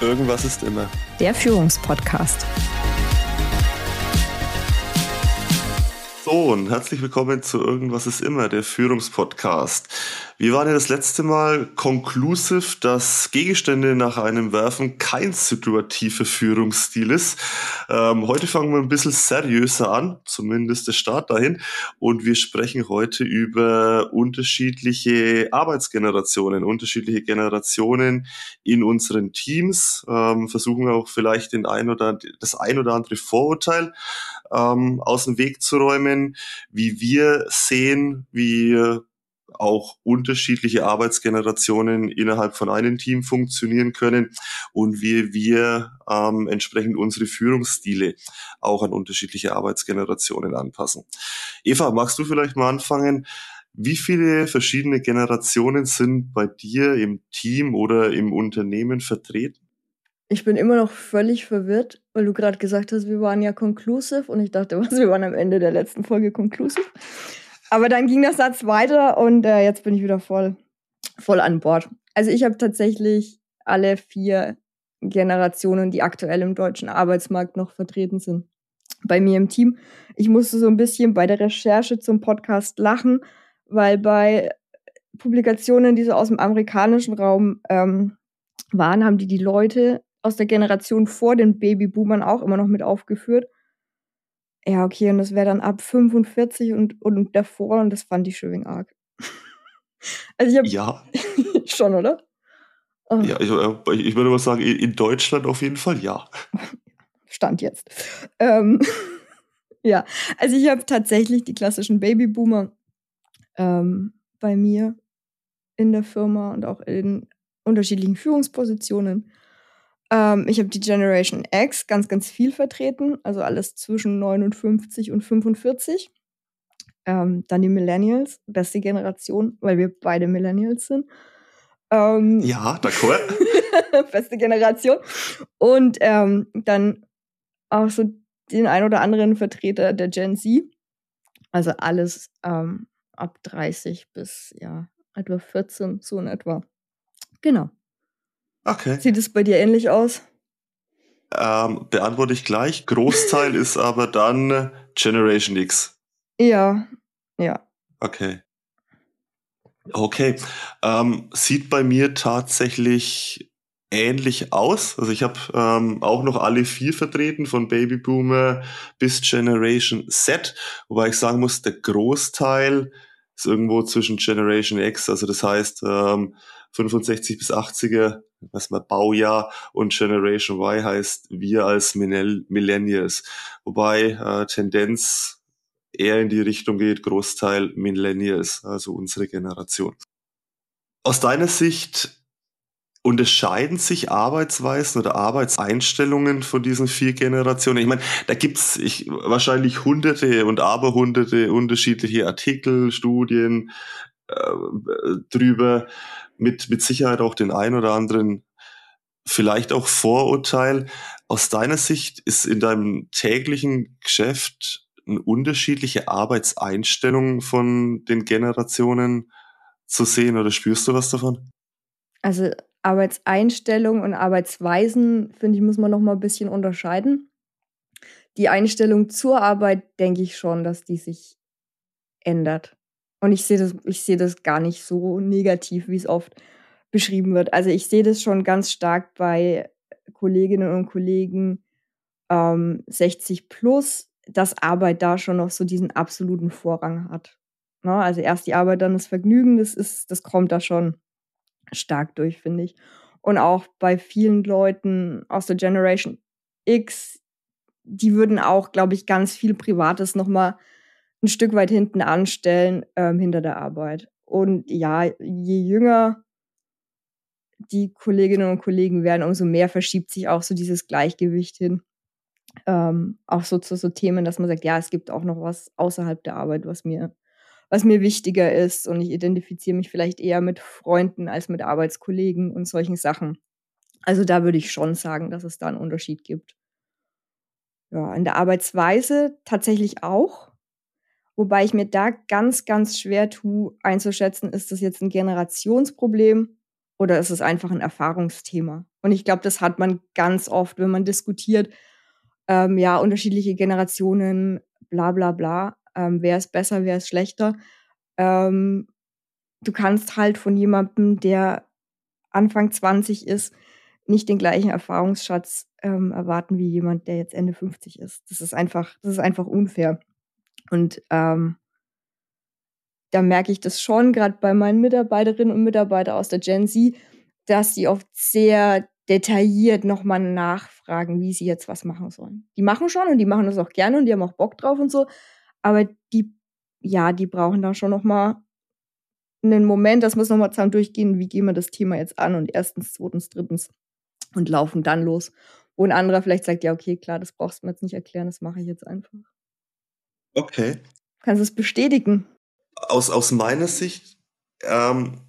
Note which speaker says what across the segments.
Speaker 1: Irgendwas ist immer.
Speaker 2: Der Führungspodcast.
Speaker 1: So, und herzlich willkommen zu Irgendwas ist immer, der Führungspodcast. Wir waren ja das letzte Mal conclusive, dass Gegenstände nach einem Werfen kein situativer Führungsstil ist. Ähm, heute fangen wir ein bisschen seriöser an, zumindest der Start dahin. Und wir sprechen heute über unterschiedliche Arbeitsgenerationen, unterschiedliche Generationen in unseren Teams. Ähm, versuchen auch vielleicht den ein oder, das ein oder andere Vorurteil ähm, aus dem Weg zu räumen, wie wir sehen, wie auch unterschiedliche Arbeitsgenerationen innerhalb von einem Team funktionieren können und wie wir ähm, entsprechend unsere Führungsstile auch an unterschiedliche Arbeitsgenerationen anpassen. Eva, magst du vielleicht mal anfangen? Wie viele verschiedene Generationen sind bei dir im Team oder im Unternehmen vertreten?
Speaker 3: Ich bin immer noch völlig verwirrt, weil du gerade gesagt hast, wir waren ja conclusive und ich dachte, was, wir waren am Ende der letzten Folge conclusive. Aber dann ging der Satz weiter und äh, jetzt bin ich wieder voll, voll an Bord. Also ich habe tatsächlich alle vier Generationen, die aktuell im deutschen Arbeitsmarkt noch vertreten sind, bei mir im Team. Ich musste so ein bisschen bei der Recherche zum Podcast lachen, weil bei Publikationen, die so aus dem amerikanischen Raum ähm, waren, haben die die Leute aus der Generation vor den Babyboomern auch immer noch mit aufgeführt. Ja, okay, und das wäre dann ab 45 und, und davor und das fand ich schön arg.
Speaker 1: also ich hab, Ja.
Speaker 3: schon, oder?
Speaker 1: Oh. Ja, ich, äh, ich würde mal sagen, in Deutschland auf jeden Fall ja.
Speaker 3: Stand jetzt. Ähm, ja, also ich habe tatsächlich die klassischen Babyboomer ähm, bei mir in der Firma und auch in unterschiedlichen Führungspositionen. Ähm, ich habe die Generation X ganz, ganz viel vertreten, also alles zwischen 59 und 45. Ähm, dann die Millennials, beste Generation, weil wir beide Millennials sind.
Speaker 1: Ähm, ja, d'accord.
Speaker 3: beste Generation. Und ähm, dann auch so den ein oder anderen Vertreter der Gen Z. Also alles ähm, ab 30 bis ja etwa 14, so in etwa. Genau.
Speaker 1: Okay.
Speaker 3: Sieht es bei dir ähnlich aus?
Speaker 1: Ähm, beantworte ich gleich. Großteil ist aber dann Generation X.
Speaker 3: Ja, ja.
Speaker 1: Okay. Okay. Ähm, sieht bei mir tatsächlich ähnlich aus. Also ich habe ähm, auch noch alle vier vertreten, von Babyboomer bis Generation Z, wobei ich sagen muss, der Großteil ist irgendwo zwischen Generation X, also das heißt ähm, 65 bis 80er was mal Baujahr und Generation Y heißt wir als Millennials. Wobei äh, Tendenz eher in die Richtung geht, Großteil Millennials, also unsere Generation. Aus deiner Sicht unterscheiden sich Arbeitsweisen oder Arbeitseinstellungen von diesen vier Generationen? Ich meine, da gibt's ich, wahrscheinlich hunderte und aberhunderte unterschiedliche Artikel, Studien äh, drüber mit, mit Sicherheit auch den ein oder anderen, vielleicht auch Vorurteil. Aus deiner Sicht ist in deinem täglichen Geschäft eine unterschiedliche Arbeitseinstellung von den Generationen zu sehen oder spürst du was davon?
Speaker 3: Also Arbeitseinstellung und Arbeitsweisen, finde ich, muss man noch mal ein bisschen unterscheiden. Die Einstellung zur Arbeit denke ich schon, dass die sich ändert. Und ich sehe das, ich sehe das gar nicht so negativ, wie es oft beschrieben wird. Also ich sehe das schon ganz stark bei Kolleginnen und Kollegen ähm, 60 plus, dass Arbeit da schon noch so diesen absoluten Vorrang hat. Ne? Also erst die Arbeit, dann das Vergnügen, das ist, das kommt da schon stark durch, finde ich. Und auch bei vielen Leuten aus der Generation X, die würden auch, glaube ich, ganz viel Privates nochmal ein Stück weit hinten anstellen ähm, hinter der Arbeit. Und ja, je jünger die Kolleginnen und Kollegen werden, umso mehr verschiebt sich auch so dieses Gleichgewicht hin. Ähm, auch so zu so Themen, dass man sagt, ja, es gibt auch noch was außerhalb der Arbeit, was mir, was mir wichtiger ist. Und ich identifiziere mich vielleicht eher mit Freunden als mit Arbeitskollegen und solchen Sachen. Also da würde ich schon sagen, dass es da einen Unterschied gibt. Ja, in der Arbeitsweise tatsächlich auch. Wobei ich mir da ganz, ganz schwer tue, einzuschätzen, ist das jetzt ein Generationsproblem oder ist es einfach ein Erfahrungsthema? Und ich glaube, das hat man ganz oft, wenn man diskutiert, ähm, ja, unterschiedliche Generationen, bla bla bla, ähm, wer ist besser, wer ist schlechter. Ähm, du kannst halt von jemandem, der Anfang 20 ist, nicht den gleichen Erfahrungsschatz ähm, erwarten wie jemand, der jetzt Ende 50 ist. Das ist einfach, das ist einfach unfair. Und ähm, da merke ich das schon, gerade bei meinen Mitarbeiterinnen und Mitarbeitern aus der Gen Z, dass sie oft sehr detailliert nochmal nachfragen, wie sie jetzt was machen sollen. Die machen schon und die machen das auch gerne und die haben auch Bock drauf und so, aber die, ja, die brauchen da schon nochmal einen Moment, das muss nochmal zusammen durchgehen, wie gehen wir das Thema jetzt an und erstens, zweitens, drittens und laufen dann los. Wo ein anderer vielleicht sagt, ja, okay, klar, das brauchst du mir jetzt nicht erklären, das mache ich jetzt einfach.
Speaker 1: Okay.
Speaker 3: Kannst du es bestätigen?
Speaker 1: Aus, aus meiner Sicht, ähm,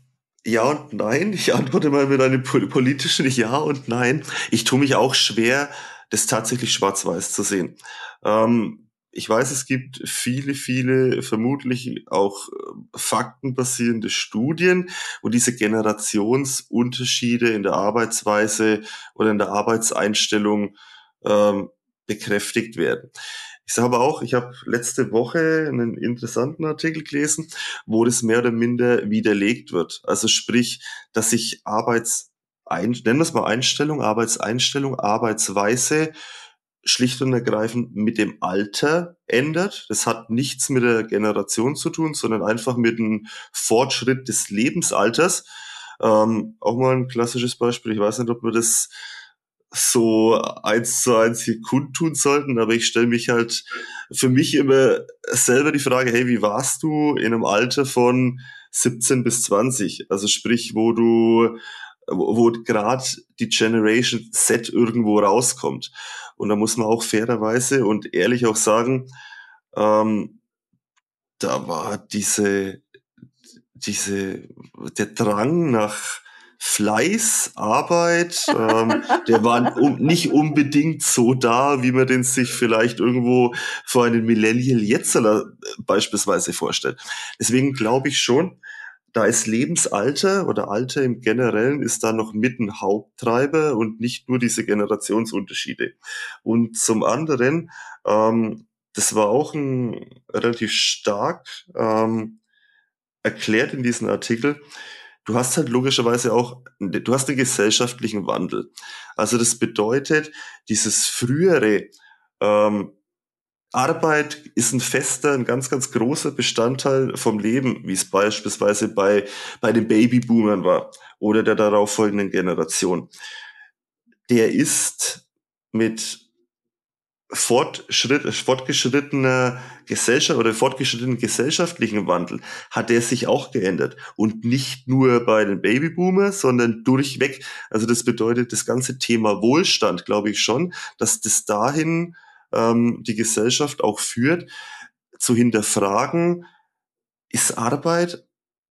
Speaker 1: ja und nein. Ich antworte mal mit einem politischen Ja und Nein. Ich tue mich auch schwer, das tatsächlich schwarz-weiß zu sehen. Ähm, ich weiß, es gibt viele, viele vermutlich auch äh, faktenbasierende Studien, wo diese Generationsunterschiede in der Arbeitsweise oder in der Arbeitseinstellung ähm, bekräftigt werden. Ich sage aber auch, ich habe letzte Woche einen interessanten Artikel gelesen, wo das mehr oder minder widerlegt wird. Also sprich, dass sich Arbeits, nennen wir es mal Einstellung, Arbeitseinstellung, Arbeitsweise schlicht und ergreifend mit dem Alter ändert. Das hat nichts mit der Generation zu tun, sondern einfach mit dem Fortschritt des Lebensalters. Ähm, auch mal ein klassisches Beispiel. Ich weiß nicht, ob wir das so eins zu eins hier kundtun sollten, aber ich stelle mich halt für mich immer selber die Frage, hey, wie warst du in einem Alter von 17 bis 20? Also sprich, wo du wo, gerade die Generation Z irgendwo rauskommt. Und da muss man auch fairerweise und ehrlich auch sagen, ähm, da war diese, diese, der Drang nach Fleiß, Arbeit, ähm, der war um, nicht unbedingt so da, wie man den sich vielleicht irgendwo vor einem Millennial jetzt beispielsweise vorstellt. Deswegen glaube ich schon, da ist Lebensalter oder Alter im Generellen ist da noch mit ein Haupttreiber und nicht nur diese Generationsunterschiede. Und zum anderen, ähm, das war auch ein relativ stark ähm, erklärt in diesem Artikel, du hast halt logischerweise auch, du hast den gesellschaftlichen Wandel. Also das bedeutet, dieses frühere ähm, Arbeit ist ein fester, ein ganz, ganz großer Bestandteil vom Leben, wie es beispielsweise bei, bei den Babyboomern war oder der darauffolgenden Generation. Der ist mit Fortschritt, fortgeschrittener Gesellschaft oder fortgeschrittenen gesellschaftlichen Wandel hat der sich auch geändert. Und nicht nur bei den Babyboomers, sondern durchweg. Also das bedeutet, das ganze Thema Wohlstand, glaube ich schon, dass das dahin ähm, die Gesellschaft auch führt, zu hinterfragen, ist Arbeit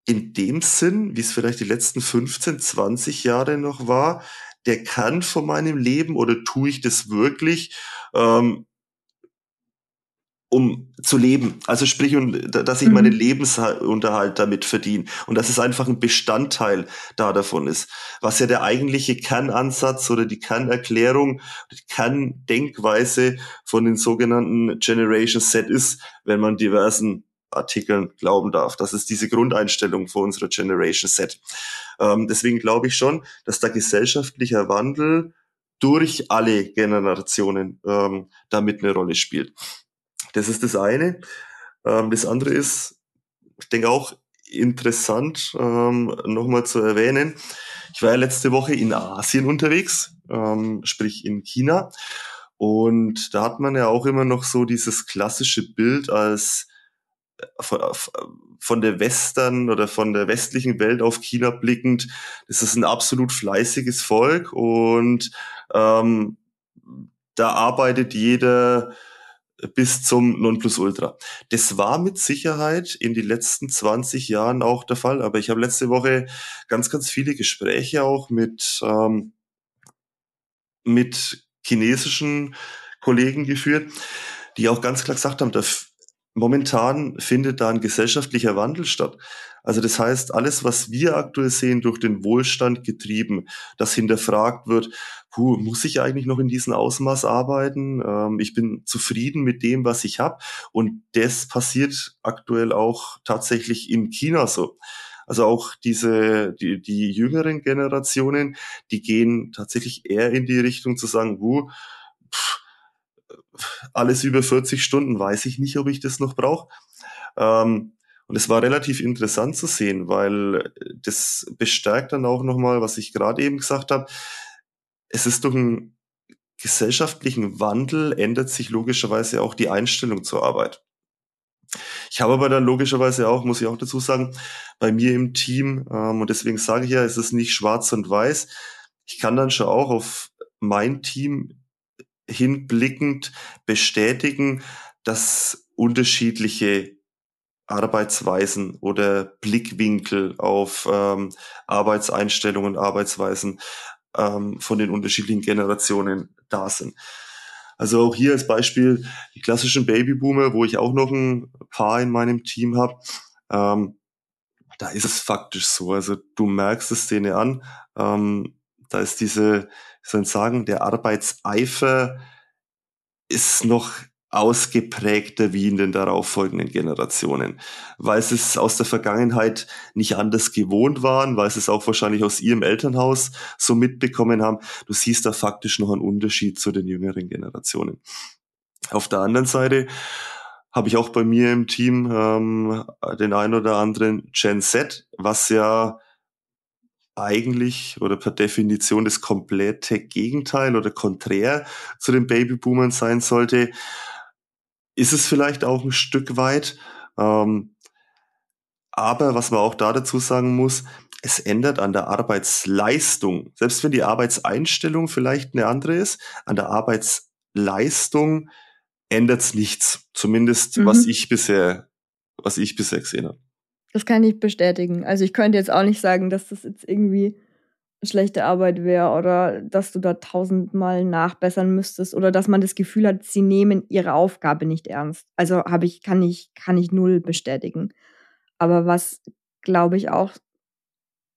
Speaker 1: in dem Sinn, wie es vielleicht die letzten 15, 20 Jahre noch war, der Kern von meinem Leben oder tue ich das wirklich, ähm, um zu leben. Also sprich, dass ich mhm. meinen Lebensunterhalt damit verdiene und dass es einfach ein Bestandteil da davon ist. Was ja der eigentliche Kernansatz oder die Kernerklärung, die Kerndenkweise von den sogenannten Generation Set ist, wenn man diversen Artikeln glauben darf. Das ist diese Grundeinstellung für unsere Generation Set. Ähm, deswegen glaube ich schon, dass der gesellschaftliche Wandel durch alle Generationen ähm, damit eine Rolle spielt. Das ist das eine. Ähm, das andere ist, ich denke auch interessant ähm, nochmal zu erwähnen. Ich war ja letzte Woche in Asien unterwegs, ähm, sprich in China. Und da hat man ja auch immer noch so dieses klassische Bild als äh, von der Western oder von der westlichen Welt auf China blickend, das ist ein absolut fleißiges Volk und ähm, da arbeitet jeder bis zum Nonplusultra. Das war mit Sicherheit in den letzten 20 Jahren auch der Fall, aber ich habe letzte Woche ganz, ganz viele Gespräche auch mit, ähm, mit chinesischen Kollegen geführt, die auch ganz klar gesagt haben, momentan findet da ein gesellschaftlicher Wandel statt. Also das heißt, alles, was wir aktuell sehen, durch den Wohlstand getrieben, das hinterfragt wird, puh, muss ich eigentlich noch in diesem Ausmaß arbeiten? Ähm, ich bin zufrieden mit dem, was ich habe. Und das passiert aktuell auch tatsächlich in China so. Also auch diese, die, die jüngeren Generationen, die gehen tatsächlich eher in die Richtung zu sagen, puh, alles über 40 Stunden weiß ich nicht, ob ich das noch brauche. Ähm, und es war relativ interessant zu sehen, weil das bestärkt dann auch nochmal, was ich gerade eben gesagt habe. Es ist durch einen gesellschaftlichen Wandel ändert sich logischerweise auch die Einstellung zur Arbeit. Ich habe aber dann logischerweise auch, muss ich auch dazu sagen, bei mir im Team, ähm, und deswegen sage ich ja, es ist nicht schwarz und weiß. Ich kann dann schon auch auf mein Team hinblickend bestätigen, dass unterschiedliche Arbeitsweisen oder Blickwinkel auf ähm, Arbeitseinstellungen, Arbeitsweisen ähm, von den unterschiedlichen Generationen da sind. Also auch hier als Beispiel die klassischen Babyboomer, wo ich auch noch ein paar in meinem Team habe. Ähm, da ist es faktisch so. Also du merkst es denen an. Ähm, da ist diese, soll sagen, der Arbeitseifer ist noch ausgeprägter wie in den darauffolgenden Generationen, weil sie es aus der Vergangenheit nicht anders gewohnt waren, weil sie es auch wahrscheinlich aus ihrem Elternhaus so mitbekommen haben. Du siehst da faktisch noch einen Unterschied zu den jüngeren Generationen. Auf der anderen Seite habe ich auch bei mir im Team ähm, den ein oder anderen Gen Z, was ja eigentlich oder per Definition das komplette Gegenteil oder konträr zu den Babyboomern sein sollte ist es vielleicht auch ein Stück weit. Ähm, aber was man auch da dazu sagen muss, es ändert an der Arbeitsleistung. Selbst wenn die Arbeitseinstellung vielleicht eine andere ist, an der Arbeitsleistung ändert es nichts. Zumindest mhm. was ich bisher, was ich bisher gesehen habe.
Speaker 3: Das kann ich bestätigen. Also ich könnte jetzt auch nicht sagen, dass das jetzt irgendwie schlechte Arbeit wäre oder dass du da tausendmal nachbessern müsstest oder dass man das Gefühl hat, sie nehmen ihre Aufgabe nicht ernst. Also habe ich, kann ich, kann ich null bestätigen. Aber was, glaube ich, auch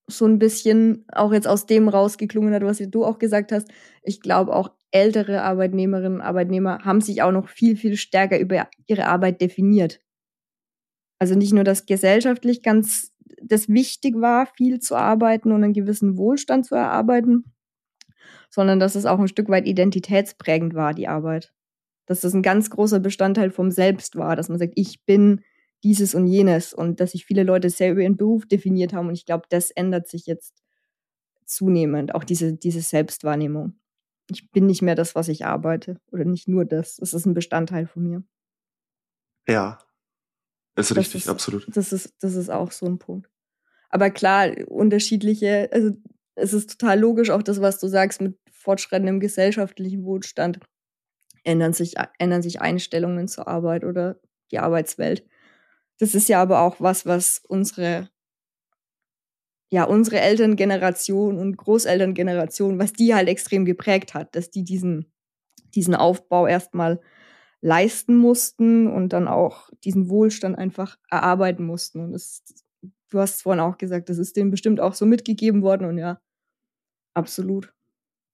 Speaker 3: so ein bisschen auch jetzt aus dem rausgeklungen hat, was du auch gesagt hast, ich glaube auch ältere Arbeitnehmerinnen und Arbeitnehmer haben sich auch noch viel, viel stärker über ihre Arbeit definiert. Also nicht nur, dass gesellschaftlich ganz das wichtig war, viel zu arbeiten und einen gewissen Wohlstand zu erarbeiten, sondern dass es auch ein Stück weit identitätsprägend war, die Arbeit. Dass das ein ganz großer Bestandteil vom Selbst war, dass man sagt, ich bin dieses und jenes und dass sich viele Leute sehr über ihren Beruf definiert haben und ich glaube, das ändert sich jetzt zunehmend, auch diese, diese Selbstwahrnehmung. Ich bin nicht mehr das, was ich arbeite oder nicht nur das, es ist ein Bestandteil von mir.
Speaker 1: Ja, ist richtig, ist, absolut.
Speaker 3: Das ist, das ist auch so ein Punkt. Aber klar, unterschiedliche, also es ist total logisch, auch das, was du sagst, mit fortschreitendem gesellschaftlichen Wohlstand ändern sich, ändern sich Einstellungen zur Arbeit oder die Arbeitswelt. Das ist ja aber auch was, was unsere, ja, unsere Elterngeneration und Großelterngeneration, was die halt extrem geprägt hat, dass die diesen, diesen Aufbau erstmal leisten mussten und dann auch diesen Wohlstand einfach erarbeiten mussten. Und das du hast es vorhin auch gesagt, das ist denen bestimmt auch so mitgegeben worden und ja, absolut.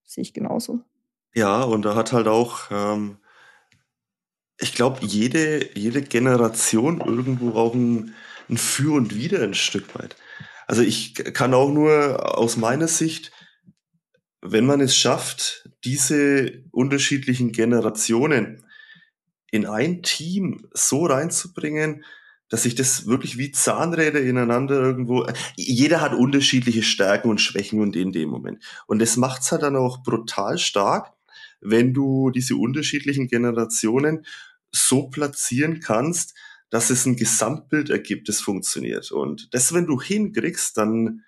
Speaker 3: Sehe ich genauso.
Speaker 1: Ja, und da hat halt auch, ähm, ich glaube, jede, jede Generation irgendwo auch ein, ein Für und Wider ein Stück weit. Also ich kann auch nur aus meiner Sicht, wenn man es schafft, diese unterschiedlichen Generationen in ein Team so reinzubringen, dass sich das wirklich wie Zahnräder ineinander irgendwo. Jeder hat unterschiedliche Stärken und Schwächen und in dem Moment. Und das macht's halt dann auch brutal stark, wenn du diese unterschiedlichen Generationen so platzieren kannst, dass es ein Gesamtbild ergibt, das funktioniert. Und das, wenn du hinkriegst, dann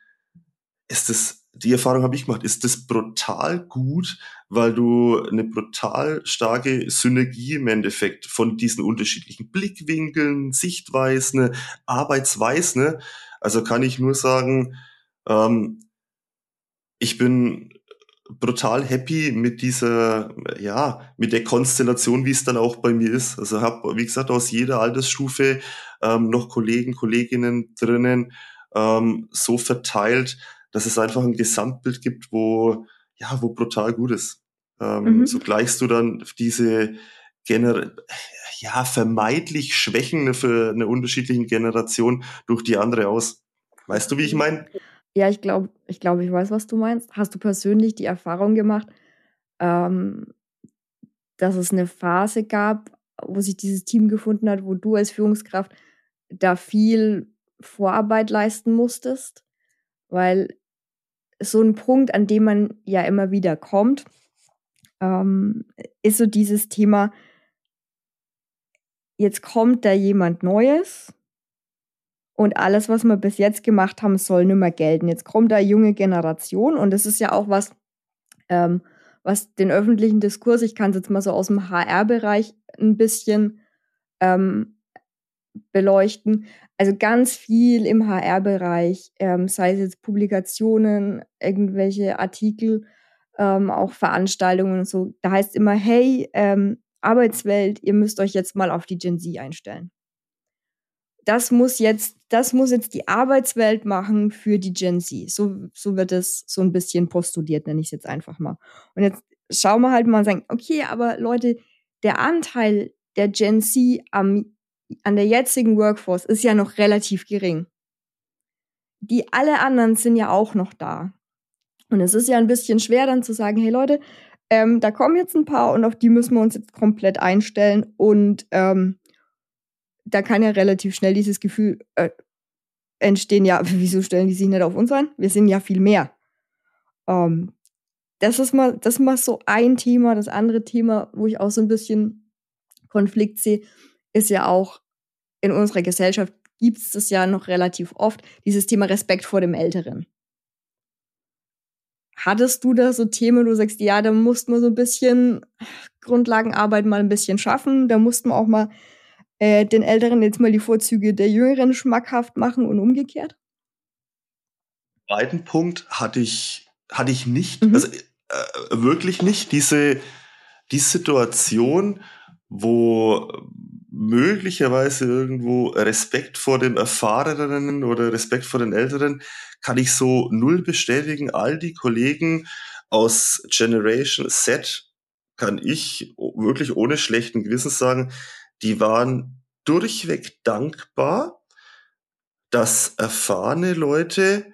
Speaker 1: ist das die Erfahrung habe ich gemacht, ist das brutal gut, weil du eine brutal starke Synergie im Endeffekt von diesen unterschiedlichen Blickwinkeln, Sichtweisen, Arbeitsweisen. Also kann ich nur sagen, ähm, ich bin brutal happy mit dieser, ja, mit der Konstellation, wie es dann auch bei mir ist. Also habe, wie gesagt, aus jeder Altersstufe ähm, noch Kollegen, Kolleginnen drinnen, ähm, so verteilt, dass es einfach ein Gesamtbild gibt, wo, ja, wo brutal gut ist. Ähm, mhm. So gleichst du dann diese Gener ja, vermeidlich Schwächen für eine unterschiedlichen Generation durch die andere aus. Weißt du, wie ich meine?
Speaker 3: Ja, ich glaube, ich glaube, ich weiß, was du meinst. Hast du persönlich die Erfahrung gemacht, ähm, dass es eine Phase gab, wo sich dieses Team gefunden hat, wo du als Führungskraft da viel Vorarbeit leisten musstest? Weil so ein Punkt, an dem man ja immer wieder kommt, ähm, ist so dieses Thema, jetzt kommt da jemand Neues und alles, was wir bis jetzt gemacht haben, soll nicht mehr gelten. Jetzt kommt da junge Generation und das ist ja auch was, ähm, was den öffentlichen Diskurs, ich kann es jetzt mal so aus dem HR-Bereich ein bisschen ähm, beleuchten. Also ganz viel im HR-Bereich, ähm, sei es jetzt Publikationen, irgendwelche Artikel, ähm, auch Veranstaltungen und so. Da heißt immer, hey, ähm, Arbeitswelt, ihr müsst euch jetzt mal auf die Gen Z einstellen das muss jetzt, das muss jetzt die Arbeitswelt machen für die Gen Z. So, so wird es so ein bisschen postuliert, nenne ich es jetzt einfach mal. Und jetzt schauen wir halt mal und sagen, okay, aber Leute, der Anteil der Gen Z am, an der jetzigen Workforce ist ja noch relativ gering. Die alle anderen sind ja auch noch da. Und es ist ja ein bisschen schwer dann zu sagen, hey Leute, ähm, da kommen jetzt ein paar und auf die müssen wir uns jetzt komplett einstellen und ähm, da kann ja relativ schnell dieses Gefühl äh, entstehen, ja, wieso stellen die sich nicht auf uns ein? Wir sind ja viel mehr. Ähm, das ist mal, das ist mal so ein Thema. Das andere Thema, wo ich auch so ein bisschen Konflikt sehe, ist ja auch in unserer Gesellschaft gibt es das ja noch relativ oft, dieses Thema Respekt vor dem Älteren. Hattest du da so Themen, wo du sagst, ja, da mussten wir so ein bisschen Grundlagenarbeit mal ein bisschen schaffen, da mussten wir auch mal äh, den Älteren jetzt mal die Vorzüge der Jüngeren schmackhaft machen und umgekehrt?
Speaker 1: Zweiten Punkt hatte ich, hatte ich nicht, mhm. also äh, wirklich nicht, diese, die Situation, wo möglicherweise irgendwo Respekt vor dem Erfahrenen oder Respekt vor den Älteren, kann ich so null bestätigen. All die Kollegen aus Generation Z kann ich wirklich ohne schlechten Gewissens sagen, die waren durchweg dankbar, dass erfahrene Leute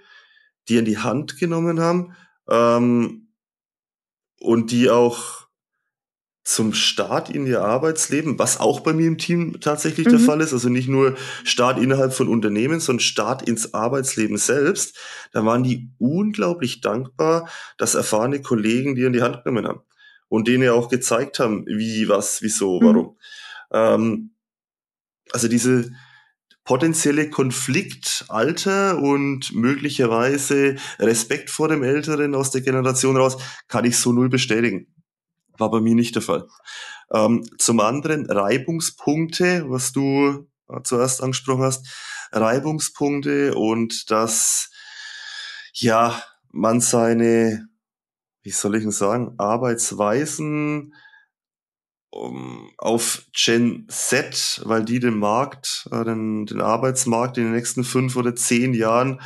Speaker 1: die in die Hand genommen haben ähm, und die auch zum Start in ihr Arbeitsleben, was auch bei mir im Team tatsächlich mhm. der Fall ist, also nicht nur Start innerhalb von Unternehmen, sondern Start ins Arbeitsleben selbst, da waren die unglaublich dankbar, dass erfahrene Kollegen die in die Hand genommen haben und denen auch gezeigt haben, wie, was, wieso, mhm. warum. Ähm, also diese potenzielle Konfliktalter und möglicherweise Respekt vor dem Älteren aus der Generation raus, kann ich so null bestätigen. War bei mir nicht der Fall. Ähm, zum anderen Reibungspunkte, was du äh, zuerst angesprochen hast, Reibungspunkte und dass ja man seine, wie soll ich denn sagen, Arbeitsweisen um, auf Gen Z, weil die den Markt, äh, den, den Arbeitsmarkt in den nächsten fünf oder zehn Jahren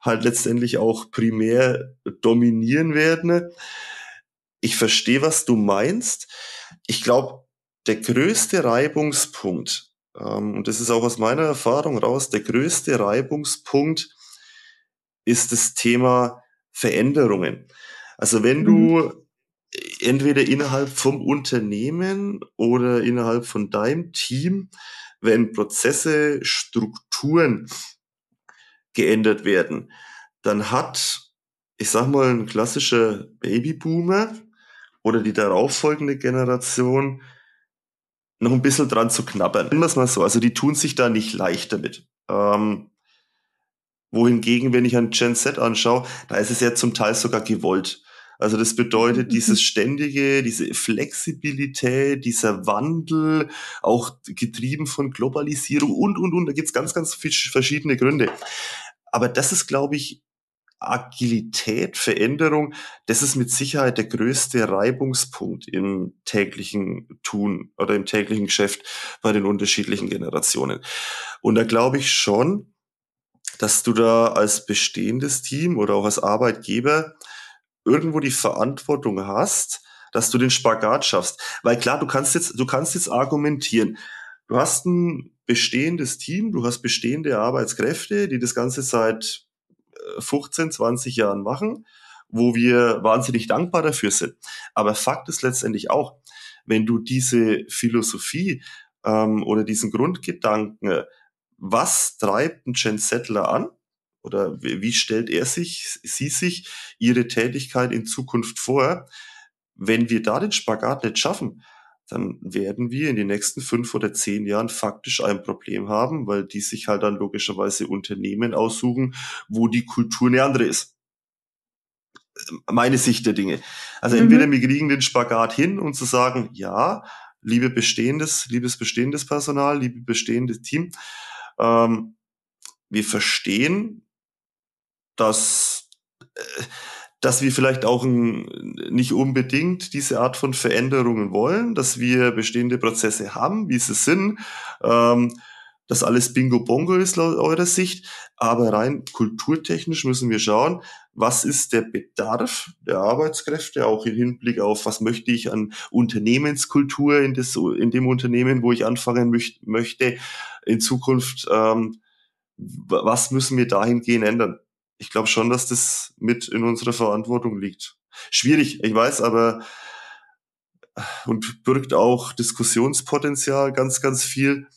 Speaker 1: halt letztendlich auch primär dominieren werden. Ich verstehe, was du meinst. Ich glaube, der größte Reibungspunkt, ähm, und das ist auch aus meiner Erfahrung raus, der größte Reibungspunkt ist das Thema Veränderungen. Also wenn du mhm entweder innerhalb vom Unternehmen oder innerhalb von deinem Team, wenn Prozesse, Strukturen geändert werden, dann hat, ich sag mal, ein klassischer Babyboomer oder die darauffolgende Generation noch ein bisschen dran zu knabbern. Nennen wir es mal so. Also die tun sich da nicht leicht damit. Ähm, wohingegen, wenn ich ein Gen Z anschaue, da ist es ja zum Teil sogar gewollt. Also das bedeutet mhm. dieses ständige, diese Flexibilität, dieser Wandel, auch getrieben von Globalisierung und, und, und. Da gibt's ganz, ganz verschiedene Gründe. Aber das ist, glaube ich, Agilität, Veränderung, das ist mit Sicherheit der größte Reibungspunkt im täglichen Tun oder im täglichen Geschäft bei den unterschiedlichen Generationen. Und da glaube ich schon, dass du da als bestehendes Team oder auch als Arbeitgeber irgendwo die Verantwortung hast, dass du den Spagat schaffst. Weil klar, du kannst jetzt, du kannst jetzt argumentieren. Du hast ein bestehendes Team, du hast bestehende Arbeitskräfte, die das Ganze seit 15, äh, 20 Jahren machen, wo wir wahnsinnig dankbar dafür sind. Aber Fakt ist letztendlich auch, wenn du diese Philosophie ähm, oder diesen Grundgedanken, was treibt ein Jen Settler an? Oder wie stellt er sich, sie sich ihre Tätigkeit in Zukunft vor? Wenn wir da den Spagat nicht schaffen, dann werden wir in den nächsten fünf oder zehn Jahren faktisch ein Problem haben, weil die sich halt dann logischerweise Unternehmen aussuchen, wo die Kultur eine andere ist. Meine Sicht der Dinge. Also mhm. entweder wir kriegen den Spagat hin und zu sagen, ja, liebe bestehendes, liebes bestehendes Personal, liebe bestehendes Team, ähm, wir verstehen, dass äh, dass wir vielleicht auch nicht unbedingt diese Art von Veränderungen wollen, dass wir bestehende Prozesse haben, wie sie sind, ähm, dass alles Bingo Bongo ist laut eurer Sicht, aber rein kulturtechnisch müssen wir schauen, was ist der Bedarf der Arbeitskräfte, auch im Hinblick auf, was möchte ich an Unternehmenskultur in, das, in dem Unternehmen, wo ich anfangen möcht, möchte, in Zukunft, ähm, was müssen wir dahingehend ändern? Ich glaube schon, dass das mit in unserer Verantwortung liegt. Schwierig, ich weiß, aber und birgt auch Diskussionspotenzial ganz, ganz viel.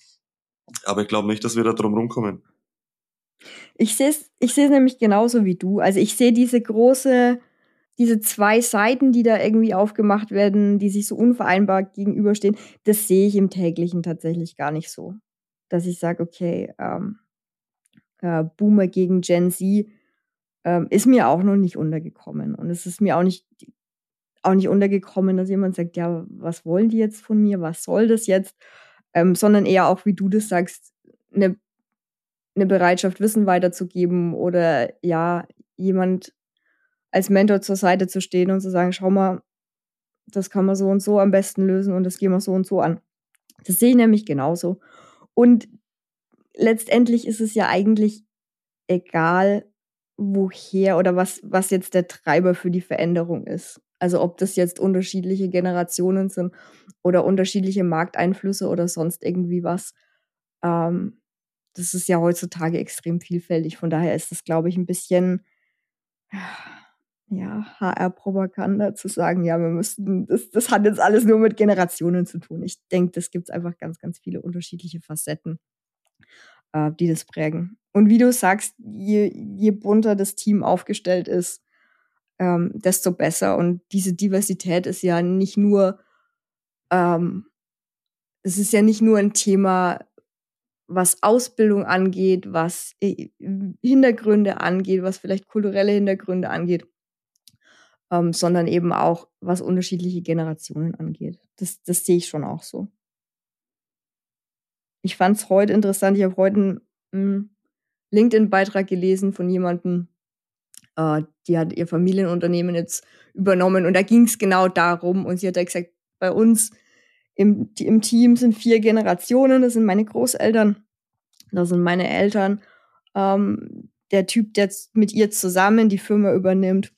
Speaker 1: Aber ich glaube nicht, dass wir da drum rumkommen.
Speaker 3: Ich sehe es ich nämlich genauso wie du. Also ich sehe diese große, diese zwei Seiten, die da irgendwie aufgemacht werden, die sich so unvereinbar gegenüberstehen, das sehe ich im täglichen tatsächlich gar nicht so. Dass ich sage, okay, ähm, äh, Boomer gegen Gen Z, ähm, ist mir auch noch nicht untergekommen. Und es ist mir auch nicht, auch nicht untergekommen, dass jemand sagt, ja, was wollen die jetzt von mir? Was soll das jetzt? Ähm, sondern eher auch, wie du das sagst, eine, eine Bereitschaft, Wissen weiterzugeben oder ja, jemand als Mentor zur Seite zu stehen und zu sagen, schau mal, das kann man so und so am besten lösen und das gehen wir so und so an. Das sehe ich nämlich genauso. Und letztendlich ist es ja eigentlich egal, woher oder was, was jetzt der Treiber für die Veränderung ist. Also ob das jetzt unterschiedliche Generationen sind oder unterschiedliche Markteinflüsse oder sonst irgendwie was. Ähm, das ist ja heutzutage extrem vielfältig. Von daher ist das, glaube ich, ein bisschen ja, HR-Propaganda zu sagen, ja, wir müssten, das, das hat jetzt alles nur mit Generationen zu tun. Ich denke, das gibt es einfach ganz, ganz viele unterschiedliche Facetten, äh, die das prägen. Und wie du sagst, je, je bunter das Team aufgestellt ist, ähm, desto besser. Und diese Diversität ist ja nicht nur, ähm, es ist ja nicht nur ein Thema, was Ausbildung angeht, was äh, Hintergründe angeht, was vielleicht kulturelle Hintergründe angeht, ähm, sondern eben auch, was unterschiedliche Generationen angeht. Das, das sehe ich schon auch so. Ich fand es heute interessant. Ich habe heute ein, hm, LinkedIn-Beitrag gelesen von jemandem, äh, die hat ihr Familienunternehmen jetzt übernommen und da ging es genau darum und sie hat da gesagt, bei uns im, im Team sind vier Generationen, das sind meine Großeltern, das sind meine Eltern, ähm, der Typ, der mit ihr zusammen die Firma übernimmt,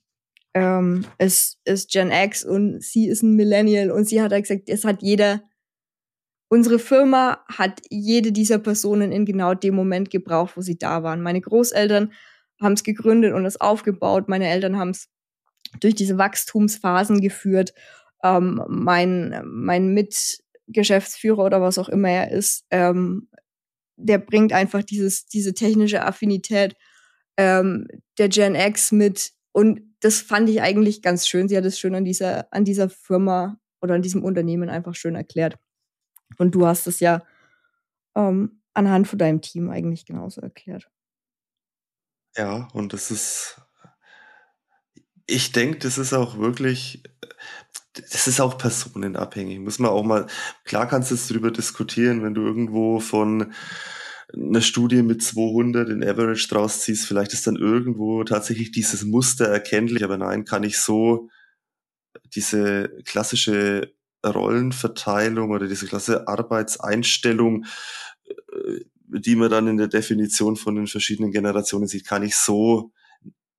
Speaker 3: ähm, ist, ist Gen X und sie ist ein Millennial und sie hat da gesagt, es hat jeder Unsere Firma hat jede dieser Personen in genau dem Moment gebraucht, wo sie da waren. Meine Großeltern haben es gegründet und es aufgebaut. Meine Eltern haben es durch diese Wachstumsphasen geführt. Ähm, mein, mein Mitgeschäftsführer oder was auch immer er ist, ähm, der bringt einfach dieses, diese technische Affinität ähm, der Gen X mit. Und das fand ich eigentlich ganz schön. Sie hat es schön an dieser, an dieser Firma oder an diesem Unternehmen einfach schön erklärt. Und du hast es ja ähm, anhand von deinem Team eigentlich genauso erklärt.
Speaker 1: Ja, und das ist, ich denke, das ist auch wirklich, das ist auch personenabhängig. Muss man auch mal, klar kannst du es darüber diskutieren, wenn du irgendwo von eine Studie mit 200 in Average draus ziehst, vielleicht ist dann irgendwo tatsächlich dieses Muster erkenntlich, aber nein, kann ich so diese klassische Rollenverteilung oder diese klasse Arbeitseinstellung, äh, die man dann in der Definition von den verschiedenen Generationen sieht, kann ich so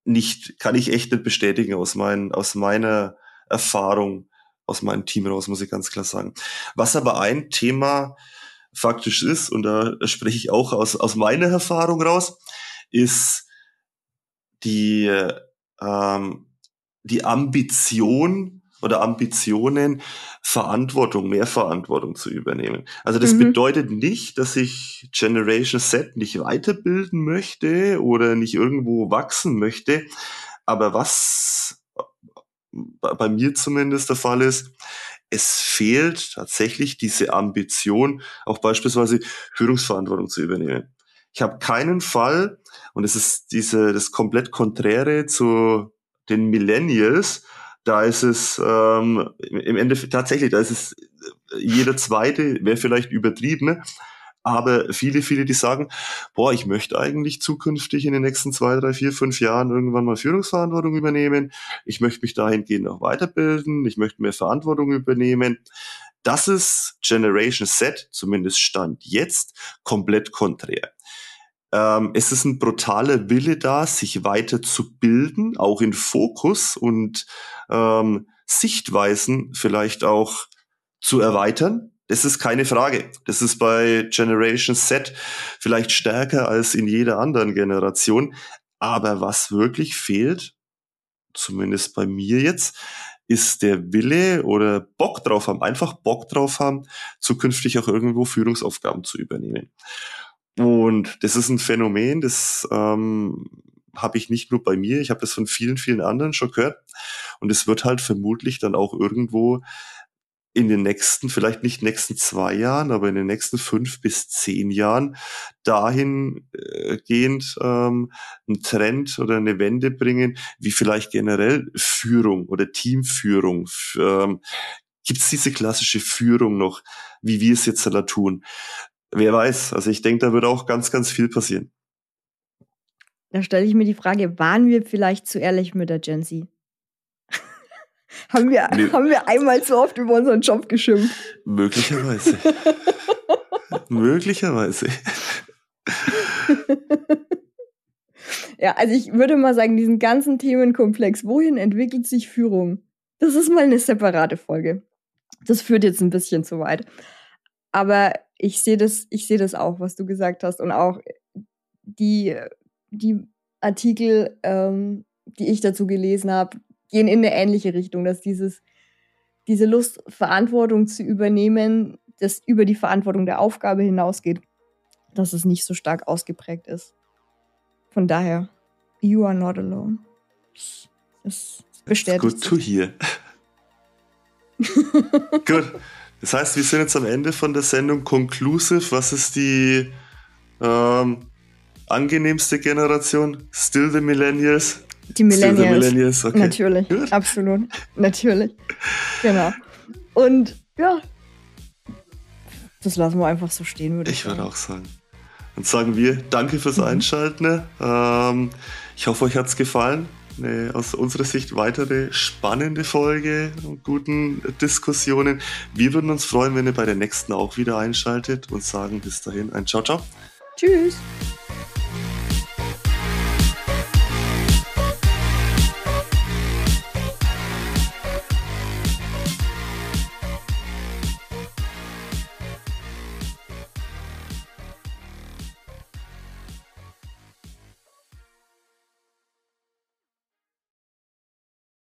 Speaker 1: nicht, kann ich echt nicht bestätigen aus, mein, aus meiner Erfahrung, aus meinem Team raus, muss ich ganz klar sagen. Was aber ein Thema faktisch ist, und da spreche ich auch aus, aus meiner Erfahrung raus, ist die, ähm, die Ambition oder Ambitionen, Verantwortung, mehr Verantwortung zu übernehmen. Also das mhm. bedeutet nicht, dass ich Generation Z nicht weiterbilden möchte oder nicht irgendwo wachsen möchte. Aber was bei mir zumindest der Fall ist, es fehlt tatsächlich diese Ambition, auch beispielsweise Führungsverantwortung zu übernehmen. Ich habe keinen Fall, und es ist diese, das komplett Konträre zu den Millennials, da ist es ähm, im Endeffekt tatsächlich, da ist es jeder zweite, wäre vielleicht übertrieben, aber viele, viele, die sagen, boah, ich möchte eigentlich zukünftig in den nächsten zwei, drei, vier, fünf Jahren irgendwann mal Führungsverantwortung übernehmen. Ich möchte mich dahingehend noch weiterbilden. Ich möchte mehr Verantwortung übernehmen. Das ist Generation Z, zumindest Stand jetzt, komplett konträr. Ähm, es ist ein brutaler Wille da, sich weiter zu bilden, auch in Fokus und ähm, Sichtweisen vielleicht auch zu erweitern. Das ist keine Frage. Das ist bei Generation Z vielleicht stärker als in jeder anderen Generation. Aber was wirklich fehlt, zumindest bei mir jetzt, ist der Wille oder Bock drauf haben, einfach Bock drauf haben, zukünftig auch irgendwo Führungsaufgaben zu übernehmen. Und das ist ein Phänomen, das ähm, habe ich nicht nur bei mir, ich habe das von vielen, vielen anderen schon gehört. Und es wird halt vermutlich dann auch irgendwo in den nächsten, vielleicht nicht nächsten zwei Jahren, aber in den nächsten fünf bis zehn Jahren dahingehend äh, ähm, einen Trend oder eine Wende bringen, wie vielleicht generell Führung oder Teamführung. Ähm, Gibt es diese klassische Führung noch, wie wir es jetzt da tun? Wer weiß. Also ich denke, da wird auch ganz, ganz viel passieren.
Speaker 3: Da stelle ich mir die Frage, waren wir vielleicht zu ehrlich mit der Gen Z? haben, wir, nee. haben wir einmal zu oft über unseren Job geschimpft?
Speaker 1: Möglicherweise. Möglicherweise.
Speaker 3: ja, also ich würde mal sagen, diesen ganzen Themenkomplex, wohin entwickelt sich Führung? Das ist mal eine separate Folge. Das führt jetzt ein bisschen zu weit. Aber ich sehe das, ich sehe das auch, was du gesagt hast. Und auch die, die Artikel, ähm, die ich dazu gelesen habe, gehen in eine ähnliche Richtung, dass dieses, diese Lust, Verantwortung zu übernehmen, das über die Verantwortung der Aufgabe hinausgeht, dass es nicht so stark ausgeprägt ist. Von daher, you are not alone.
Speaker 1: Das bestätigt. Good to hear. Gut. Das heißt, wir sind jetzt am Ende von der Sendung conclusive. Was ist die ähm, angenehmste Generation? Still the Millennials?
Speaker 3: Die Millennials. Still the Millennials, okay. Natürlich, Good. absolut. Natürlich. Genau. Und ja, das lassen wir einfach so stehen,
Speaker 1: würde ich, ich würde auch sagen. Dann sagen wir Danke fürs mhm. Einschalten. Ähm, ich hoffe, euch hat es gefallen eine aus unserer Sicht weitere spannende Folge und guten Diskussionen. Wir würden uns freuen, wenn ihr bei der nächsten auch wieder einschaltet und sagen bis dahin ein Ciao, ciao.
Speaker 3: Tschüss.